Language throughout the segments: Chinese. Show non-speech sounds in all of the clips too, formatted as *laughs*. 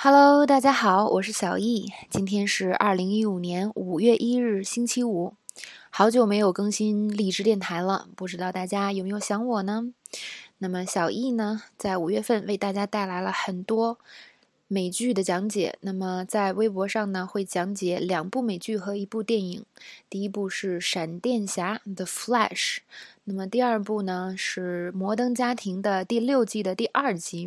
Hello，大家好，我是小易。今天是二零一五年五月一日，星期五。好久没有更新荔枝电台了，不知道大家有没有想我呢？那么小易呢，在五月份为大家带来了很多。美剧的讲解，那么在微博上呢会讲解两部美剧和一部电影。第一部是《闪电侠》The Flash，那么第二部呢是《摩登家庭》的第六季的第二集。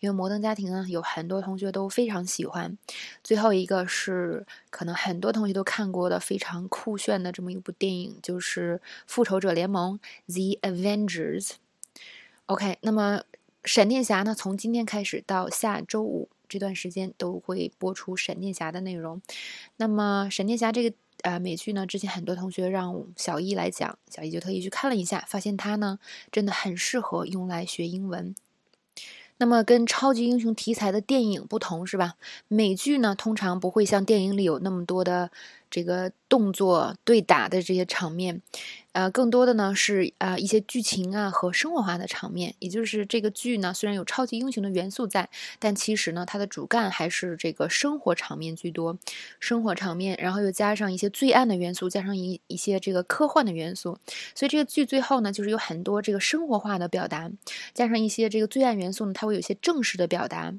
因为《摩登家庭》呢有很多同学都非常喜欢。最后一个是可能很多同学都看过的非常酷炫的这么一部电影，就是《复仇者联盟》The Avengers。OK，那么闪电侠呢从今天开始到下周五。这段时间都会播出闪电侠的内容。那么，闪电侠这个呃美剧呢，之前很多同学让小易来讲，小易就特意去看了一下，发现它呢真的很适合用来学英文。那么，跟超级英雄题材的电影不同，是吧？美剧呢通常不会像电影里有那么多的。这个动作对打的这些场面，呃，更多的呢是啊一些剧情啊和生活化的场面。也就是这个剧呢，虽然有超级英雄的元素在，但其实呢，它的主干还是这个生活场面居多。生活场面，然后又加上一些罪案的元素，加上一一些这个科幻的元素。所以这个剧最后呢，就是有很多这个生活化的表达，加上一些这个罪案元素呢，它会有些正式的表达。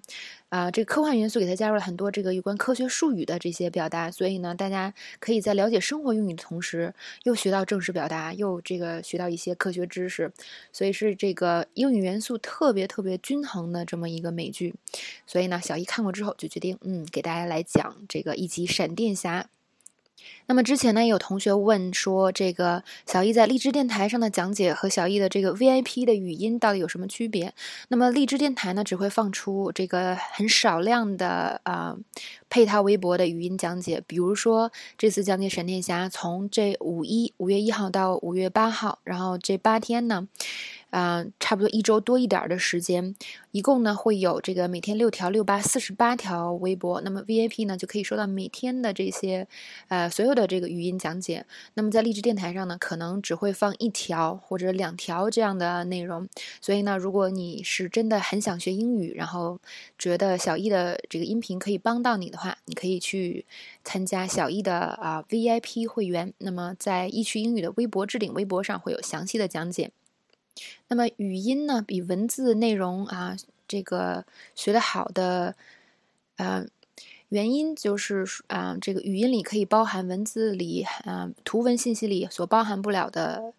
啊，这个科幻元素给它加入了很多这个有关科学术语的这些表达，所以呢，大家可以在了解生活用语的同时，又学到正式表达，又这个学到一些科学知识，所以是这个英语元素特别特别均衡的这么一个美剧。所以呢，小伊看过之后就决定，嗯，给大家来讲这个一集《闪电侠》。那么之前呢，有同学问说，这个小易在荔枝电台上的讲解和小易的这个 VIP 的语音到底有什么区别？那么荔枝电台呢，只会放出这个很少量的啊配套微博的语音讲解，比如说这次讲解闪电侠，从这五一五月一号到五月八号，然后这八天呢。啊，差不多一周多一点的时间，一共呢会有这个每天六条、六八四十八条微博。那么 VIP 呢就可以收到每天的这些，呃，所有的这个语音讲解。那么在励志电台上呢，可能只会放一条或者两条这样的内容。所以呢，如果你是真的很想学英语，然后觉得小易的这个音频可以帮到你的话，你可以去参加小易的啊 VIP 会员。那么在易趣英语的微博置顶微博上会有详细的讲解。那么语音呢，比文字内容啊，这个学得好的，呃，原因就是啊，这个语音里可以包含文字里啊，图文信息里所包含不了的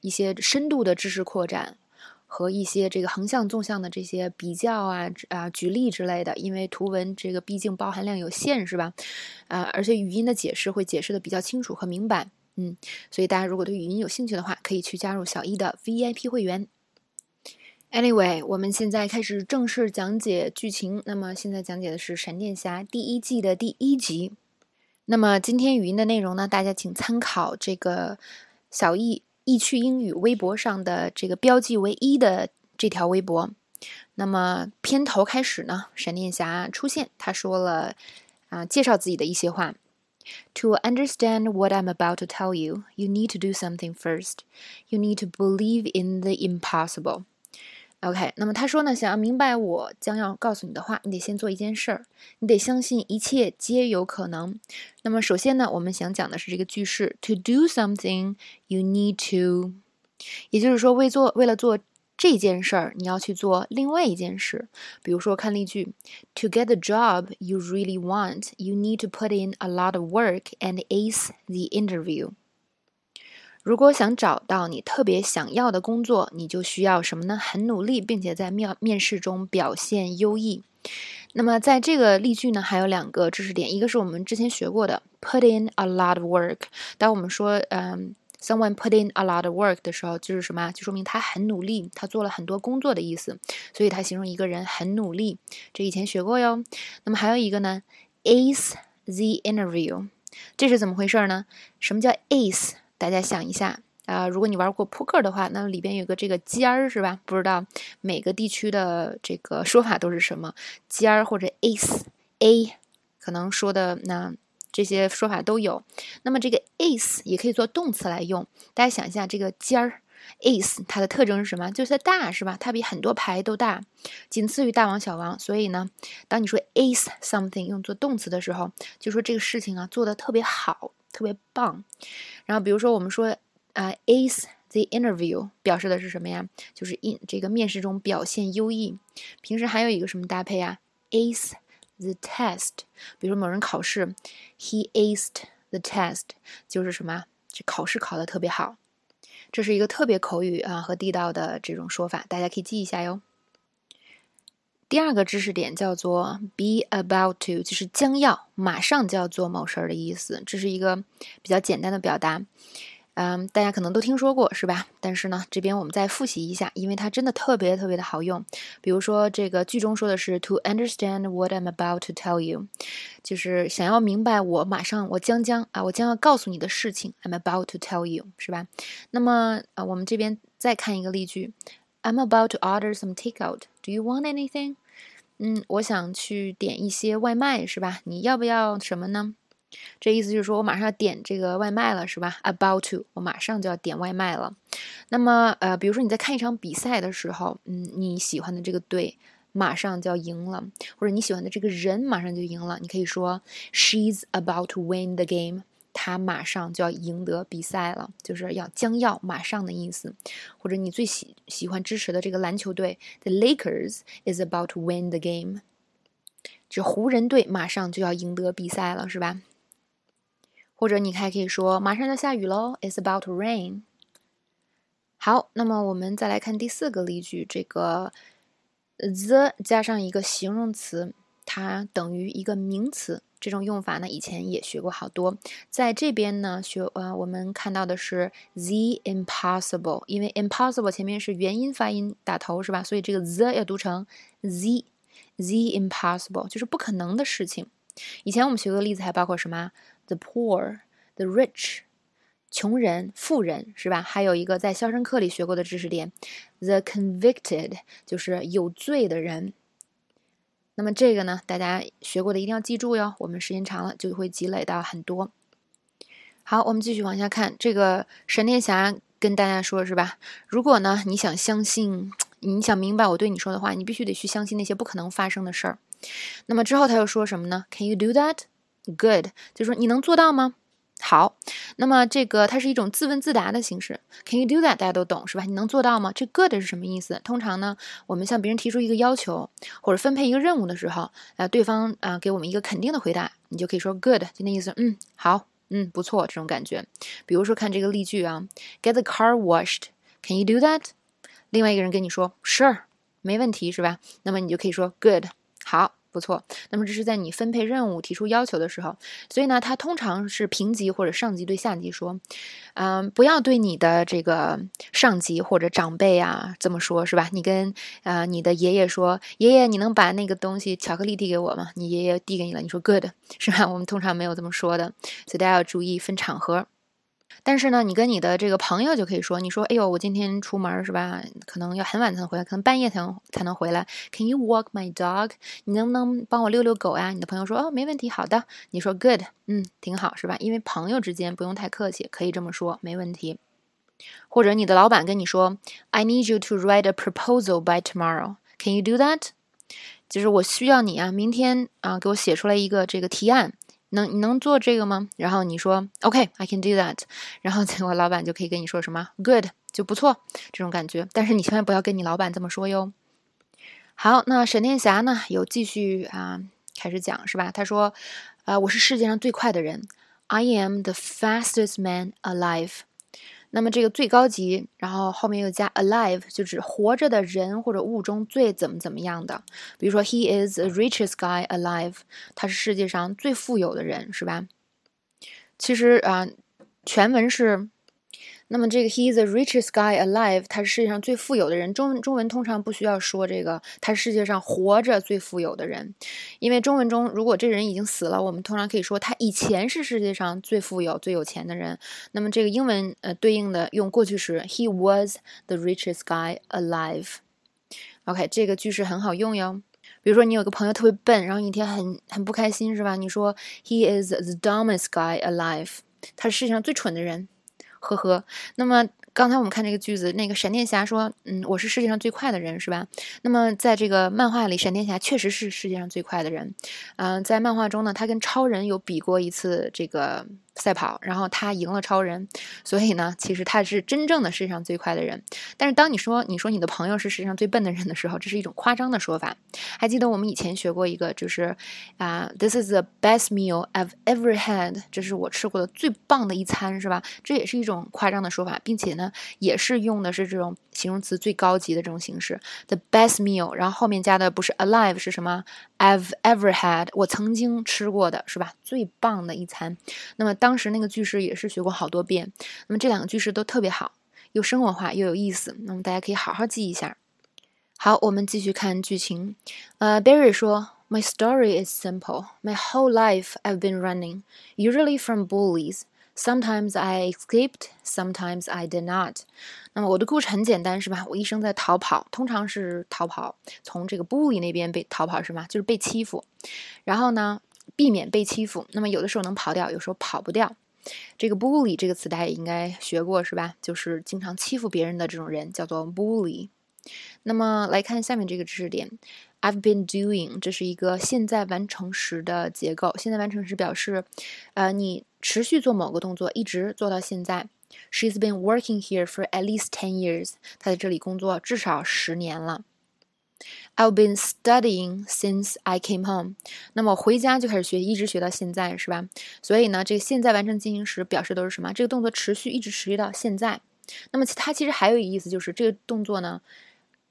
一些深度的知识扩展和一些这个横向、纵向的这些比较啊啊，举例之类的。因为图文这个毕竟包含量有限，是吧？啊，而且语音的解释会解释的比较清楚和明白。嗯，所以大家如果对语音有兴趣的话，可以去加入小一的 VIP 会员。Anyway，我们现在开始正式讲解剧情。那么现在讲解的是《闪电侠》第一季的第一集。那么今天语音的内容呢，大家请参考这个小易易趣英语微博上的这个标记为一的这条微博。那么片头开始呢，闪电侠出现，他说了啊，介绍自己的一些话。To understand what I'm about to tell you, you need to do something first. You need to believe in the impossible. OK，那么他说呢，想要明白我将要告诉你的话，你得先做一件事儿，你得相信一切皆有可能。那么首先呢，我们想讲的是这个句式：To do something, you need to，也就是说，为做为了做 这件事儿，你要去做另外一件事。比如说，看例句：To get the job you really want, you need to put in a lot of work and ace the interview。如果想找到你特别想要的工作，你就需要什么呢？很努力，并且在面面试中表现优异。那么，在这个例句呢，还有两个知识点，一个是我们之前学过的，put in a lot of work。当我们说，嗯。Someone put in a lot of work 的时候，就是什么？就说明他很努力，他做了很多工作的意思。所以，他形容一个人很努力。这以前学过哟。那么还有一个呢，ace the interview，这是怎么回事呢？什么叫 ace？大家想一下啊，如果你玩过扑克的话，那里边有个这个尖儿是吧？不知道每个地区的这个说法都是什么尖儿或者 ace，a 可能说的那。这些说法都有。那么这个 ace 也可以做动词来用。大家想一下，这个尖儿 ace 它的特征是什么？就是它大，是吧？它比很多牌都大，仅次于大王、小王。所以呢，当你说 ace something 用作动词的时候，就说这个事情啊做的特别好，特别棒。然后比如说我们说啊 ace the interview 表示的是什么呀？就是 in 这个面试中表现优异。平时还有一个什么搭配啊？ace the test，比如说某人考试，he aced the test，就是什么？这考试考的特别好。这是一个特别口语啊和地道的这种说法，大家可以记一下哟。第二个知识点叫做 be about to，就是将要、马上就要做某事儿的意思。这是一个比较简单的表达。嗯，大家可能都听说过是吧？但是呢，这边我们再复习一下，因为它真的特别特别的好用。比如说，这个句中说的是 to understand what I'm about to tell you，就是想要明白我马上我将将啊，我将要告诉你的事情。I'm about to tell you，是吧？那么啊，我们这边再看一个例句：I'm about to order some takeout. Do you want anything？嗯，我想去点一些外卖，是吧？你要不要什么呢？这意思就是说我马上要点这个外卖了，是吧？About to，我马上就要点外卖了。那么，呃，比如说你在看一场比赛的时候，嗯，你喜欢的这个队马上就要赢了，或者你喜欢的这个人马上就赢了，你可以说 She's about to win the game，她马上就要赢得比赛了，就是要将要马上的意思。或者你最喜喜欢支持的这个篮球队，The Lakers is about to win the game，这湖人队马上就要赢得比赛了，是吧？或者你还可以说马上要下雨喽，It's about to rain。好，那么我们再来看第四个例句，这个 the 加上一个形容词，它等于一个名词。这种用法呢，以前也学过好多。在这边呢，学呃，我们看到的是 the impossible，因为 impossible 前面是元音发音打头是吧？所以这个 the 要读成 the，the impossible 就是不可能的事情。以前我们学过的例子还包括什么？The poor, the rich，穷人、富人，是吧？还有一个在《肖申克》里学过的知识点，the convicted，就是有罪的人。那么这个呢，大家学过的一定要记住哟。我们时间长了就会积累到很多。好，我们继续往下看。这个闪电侠跟大家说，是吧？如果呢你想相信，你想明白我对你说的话，你必须得去相信那些不可能发生的事儿。那么之后他又说什么呢？Can you do that? Good，就说你能做到吗？好，那么这个它是一种自问自答的形式。Can you do that？大家都懂是吧？你能做到吗？这 good 是什么意思？通常呢，我们向别人提出一个要求或者分配一个任务的时候，啊，对方啊给我们一个肯定的回答，你就可以说 good，就那意思，嗯，好，嗯，不错，这种感觉。比如说看这个例句啊，Get the car washed，Can you do that？另外一个人跟你说 Sure，没问题是吧？那么你就可以说 good，好。不错，那么这是在你分配任务、提出要求的时候，所以呢，它通常是平级或者上级对下级说，嗯，不要对你的这个上级或者长辈啊这么说，是吧？你跟呃你的爷爷说，爷爷，你能把那个东西巧克力递给我吗？你爷爷递给你了，你说 good，是吧？我们通常没有这么说的，所以大家要注意分场合。但是呢，你跟你的这个朋友就可以说，你说，哎呦，我今天出门是吧？可能要很晚才能回来，可能半夜才能才能回来。Can you walk my dog？你能不能帮我遛遛狗呀？你的朋友说，哦，没问题，好的。你说，good，嗯，挺好，是吧？因为朋友之间不用太客气，可以这么说，没问题。或者你的老板跟你说，I need you to write a proposal by tomorrow. Can you do that？就是我需要你啊，明天啊，给我写出来一个这个提案。能你能做这个吗？然后你说 OK，I can do that。*laughs* 然后结果老板就可以跟你说什么 Good，就不错这种感觉。但是你千万不要跟你老板这么说哟。好，那闪电侠呢？有继续啊，开始讲是吧？他说，啊，我是世界上最快的人，I am the fastest man alive。那么这个最高级，然后后面又加 alive，就指活着的人或者物中最怎么怎么样的。比如说，He is the richest guy alive，他是世界上最富有的人，是吧？其实啊，全文是。那么这个 he is the richest guy alive，他是世界上最富有的人。中中文通常不需要说这个，他是世界上活着最富有的人，因为中文中如果这人已经死了，我们通常可以说他以前是世界上最富有、最有钱的人。那么这个英文呃对应的用过去时，he was the richest guy alive。OK，这个句式很好用哟。比如说你有个朋友特别笨，然后一天很很不开心是吧？你说 he is the dumbest guy alive，他是世界上最蠢的人。呵呵，那么刚才我们看这个句子，那个闪电侠说：“嗯，我是世界上最快的人，是吧？”那么在这个漫画里，闪电侠确实是世界上最快的人。嗯，在漫画中呢，他跟超人有比过一次这个。赛跑，然后他赢了超人，所以呢，其实他是真正的世界上最快的人。但是当你说你说你的朋友是世界上最笨的人的时候，这是一种夸张的说法。还记得我们以前学过一个，就是啊，This is the best meal I've ever had，这是我吃过的最棒的一餐，是吧？这也是一种夸张的说法，并且呢，也是用的是这种形容词最高级的这种形式，the best meal，然后后面加的不是 alive 是什么？I've ever had，我曾经吃过的是吧？最棒的一餐。那么当当时那个句式也是学过好多遍，那么这两个句式都特别好，又生活化又有意思，那么大家可以好好记一下。好，我们继续看剧情。呃，Barry 说：“My story is simple. My whole life I've been running, usually from bullies. Sometimes I escaped, sometimes I did not.” 那么我的故事很简单，是吧？我一生在逃跑，通常是逃跑，从这个 bully 那边被逃跑，是吗？就是被欺负。然后呢？避免被欺负，那么有的时候能跑掉，有时候跑不掉。这个 bully 这个词大家也应该学过是吧？就是经常欺负别人的这种人叫做 bully。那么来看下面这个知识点，I've been doing，这是一个现在完成时的结构。现在完成时表示，呃，你持续做某个动作，一直做到现在。She's been working here for at least ten years，她在这里工作至少十年了。I've been studying since I came home。那么回家就开始学，一直学到现在，是吧？所以呢，这个现在完成进行时表示都是什么？这个动作持续，一直持续到现在。那么其它其实还有一个意思，就是这个动作呢，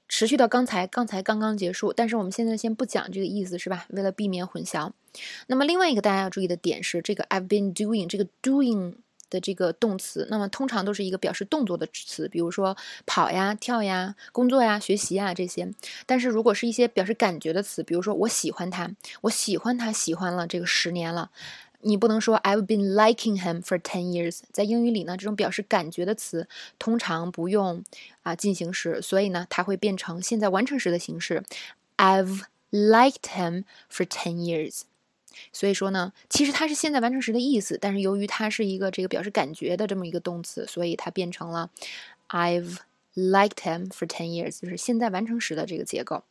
持续到刚才，刚才刚刚结束。但是我们现在先不讲这个意思，是吧？为了避免混淆。那么另外一个大家要注意的点是，这个 I've been doing，这个 doing。的这个动词，那么通常都是一个表示动作的词，比如说跑呀、跳呀、工作呀、学习呀这些。但是如果是一些表示感觉的词，比如说我喜欢他，我喜欢他，喜欢了这个十年了，你不能说 I've been liking him for ten years。在英语里呢，这种表示感觉的词通常不用啊进行时，所以呢，它会变成现在完成时的形式，I've liked him for ten years。所以说呢，其实它是现在完成时的意思，但是由于它是一个这个表示感觉的这么一个动词，所以它变成了 I've liked him for ten years，就是现在完成时的这个结构。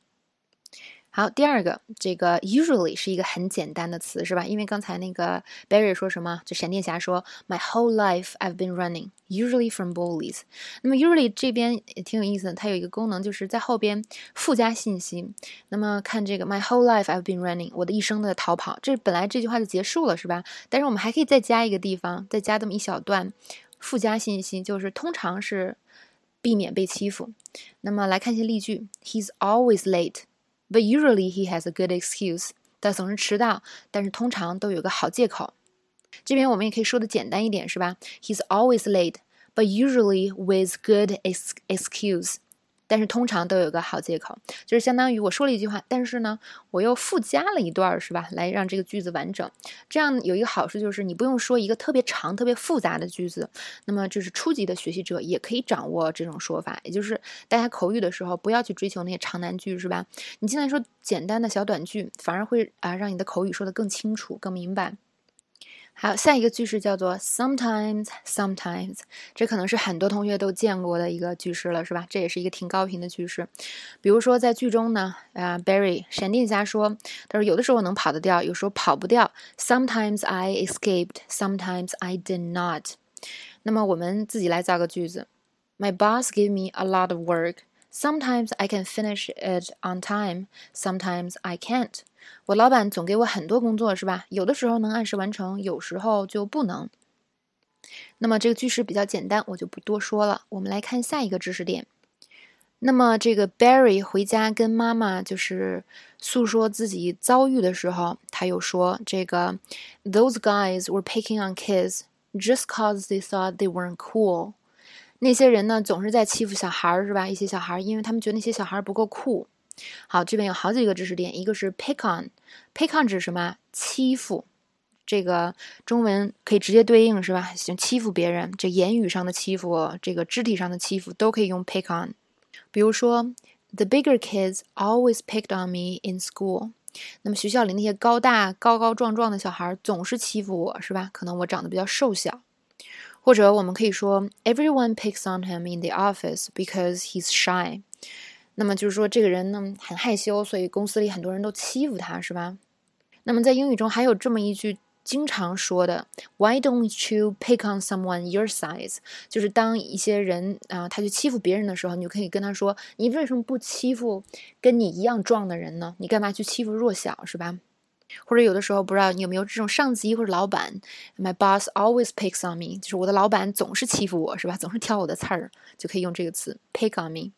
好，第二个，这个 usually 是一个很简单的词，是吧？因为刚才那个 Barry 说什么？就闪电侠说，My whole life I've been running, usually from bullies。那么 usually 这边也挺有意思的，它有一个功能，就是在后边附加信息。那么看这个，My whole life I've been running，我的一生的逃跑，这本来这句话就结束了，是吧？但是我们还可以再加一个地方，再加这么一小段附加信息，就是通常是避免被欺负。那么来看一些例句，He's always late。But usually he has a good excuse. 他总是迟到，但是通常都有个好借口。这边我们也可以说的简单一点，是吧？He's always late, but usually with good excuse. 但是通常都有个好借口，就是相当于我说了一句话，但是呢，我又附加了一段，是吧？来让这个句子完整。这样有一个好处就是你不用说一个特别长、特别复杂的句子。那么就是初级的学习者也可以掌握这种说法，也就是大家口语的时候不要去追求那些长难句，是吧？你尽量说简单的小短句，反而会啊让你的口语说得更清楚、更明白。好，下一个句式叫做 sometimes，sometimes，这可能是很多同学都见过的一个句式了，是吧？这也是一个挺高频的句式。比如说在剧中呢，啊，Barry 闪电侠说，他说有的时候能跑得掉，有时候跑不掉。Sometimes I escaped，sometimes I did not。那么我们自己来造个句子：My boss gave me a lot of work。Sometimes I can finish it on time. Sometimes I can't. 我老板总给我很多工作，是吧？有的时候能按时完成，有时候就不能。那么这个句式比较简单，我就不多说了。我们来看下一个知识点。那么这个 Barry 回家跟妈妈就是诉说自己遭遇的时候，他又说这个 Those guys were picking on kids just cause they thought they weren't cool. 那些人呢，总是在欺负小孩儿，是吧？一些小孩儿，因为他们觉得那些小孩儿不够酷。好，这边有好几个知识点，一个是 pick on，pick on 指什么？欺负。这个中文可以直接对应，是吧？行欺负别人，这言语上的欺负，这个肢体上的欺负，都可以用 pick on。比如说，the bigger kids always picked on me in school。那么学校里那些高大、高高壮壮的小孩总是欺负我，是吧？可能我长得比较瘦小。或者我们可以说，Everyone picks on him in the office because he's shy。那么就是说，这个人呢很害羞，所以公司里很多人都欺负他，是吧？那么在英语中还有这么一句经常说的，Why don't you pick on someone your size？就是当一些人啊，他去欺负别人的时候，你就可以跟他说，你为什么不欺负跟你一样壮的人呢？你干嘛去欺负弱小，是吧？或者有的时候不知道你有没有这种上级或者老板，My boss always picks on me，就是我的老板总是欺负我，是吧？总是挑我的刺儿，就可以用这个词 pick on me。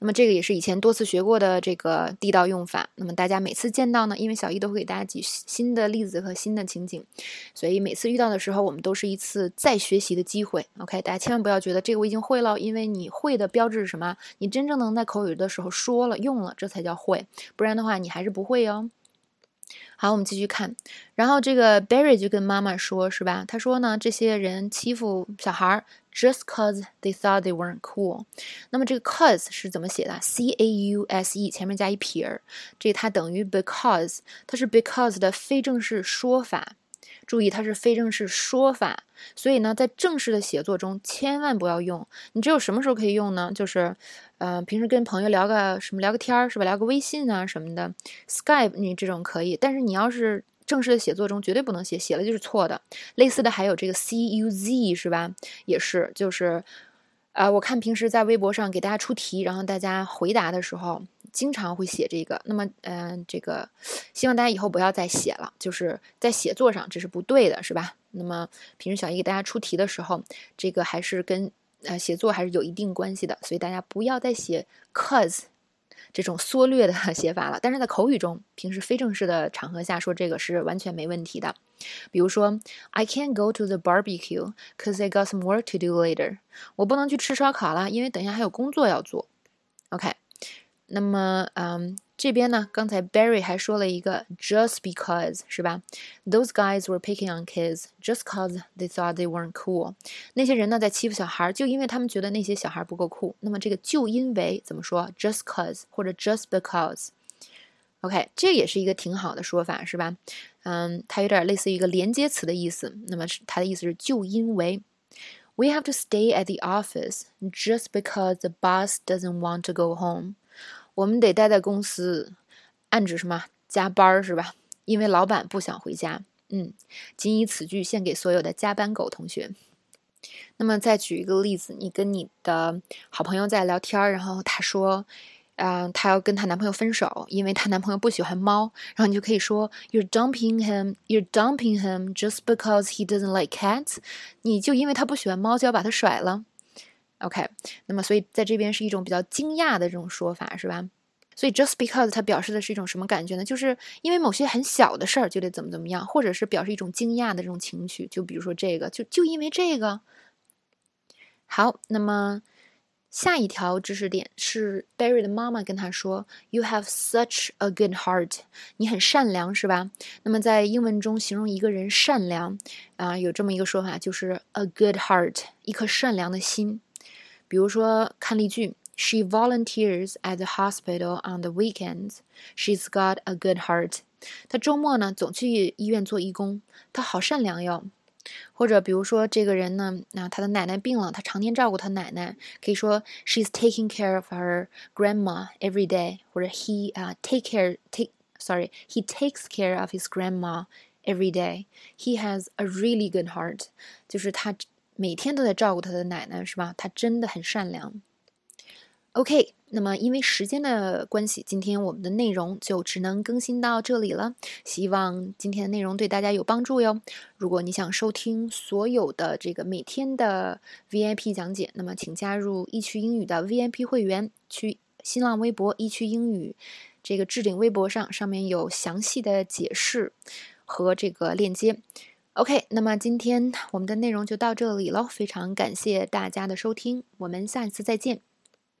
那么这个也是以前多次学过的这个地道用法。那么大家每次见到呢，因为小易都会给大家举新的例子和新的情景，所以每次遇到的时候，我们都是一次再学习的机会。OK，大家千万不要觉得这个我已经会了，因为你会的标志是什么？你真正能在口语的时候说了、用了，这才叫会。不然的话，你还是不会哦。好，我们继续看。然后这个 Barry 就跟妈妈说，是吧？他说呢，这些人欺负小孩儿，just cause they thought they weren't cool。那么这个 cause 是怎么写的？C A U S E 前面加一撇儿，这它等于 because，它是 because 的非正式说法。注意，它是非正式说法，所以呢，在正式的写作中千万不要用。你只有什么时候可以用呢？就是，呃，平时跟朋友聊个什么，聊个天儿是吧？聊个微信啊什么的，Skype 你这种可以。但是你要是正式的写作中绝对不能写，写了就是错的。类似的还有这个 cuz 是吧？也是，就是，呃，我看平时在微博上给大家出题，然后大家回答的时候。经常会写这个，那么，嗯，这个希望大家以后不要再写了，就是在写作上这是不对的，是吧？那么平时小姨给大家出题的时候，这个还是跟呃写作还是有一定关系的，所以大家不要再写 cause 这种缩略的 *laughs* 写法了。但是在口语中，平时非正式的场合下说这个是完全没问题的。比如说，I can't go to the barbecue cause I got some work to do later。我不能去吃烧烤了，因为等一下还有工作要做。OK。那么，嗯，这边呢，刚才 Barry 还说了一个 just because 是吧？Those guys were picking on kids just cause they thought they weren't cool。那些人呢，在欺负小孩，就因为他们觉得那些小孩不够酷。那么这个就因为怎么说？just cause 或者 just because。OK，这也是一个挺好的说法，是吧？嗯，它有点类似于一个连接词的意思。那么它的意思是就因为。We have to stay at the office just because the boss doesn't want to go home. 我们得待在公司，暗指什么？加班儿是吧？因为老板不想回家。嗯，仅以此句献给所有的加班狗同学。那么再举一个例子，你跟你的好朋友在聊天，然后他说，啊，她要跟她男朋友分手，因为她男朋友不喜欢猫。然后你就可以说，You're dumping him, you're dumping him just because he doesn't like cats。你就因为他不喜欢猫，就要把他甩了。OK，那么所以在这边是一种比较惊讶的这种说法，是吧？所以 just because 它表示的是一种什么感觉呢？就是因为某些很小的事儿就得怎么怎么样，或者是表示一种惊讶的这种情绪。就比如说这个，就就因为这个。好，那么下一条知识点是 Barry 的妈妈跟他说：“You have such a good heart，你很善良，是吧？”那么在英文中形容一个人善良啊，有这么一个说法，就是 a good heart，一颗善良的心。比如说看例句，She volunteers at the hospital on the weekends. She's got a good heart. 她周末呢总去医院做义工，她好善良哟。或者比如说这个人呢，那他的奶奶病了，他常年照顾他奶奶，可以说 She's taking care of her grandma every day，或者 He 啊 take care take sorry he takes care of his grandma every day. He has a really good heart，就是他。 每天都在照顾他的奶奶，是吧？他真的很善良。OK，那么因为时间的关系，今天我们的内容就只能更新到这里了。希望今天的内容对大家有帮助哟。如果你想收听所有的这个每天的 VIP 讲解，那么请加入易趣英语的 VIP 会员，去新浪微博易趣英语这个置顶微博上，上面有详细的解释和这个链接。OK，那么今天我们的内容就到这里了，非常感谢大家的收听，我们下一次再见。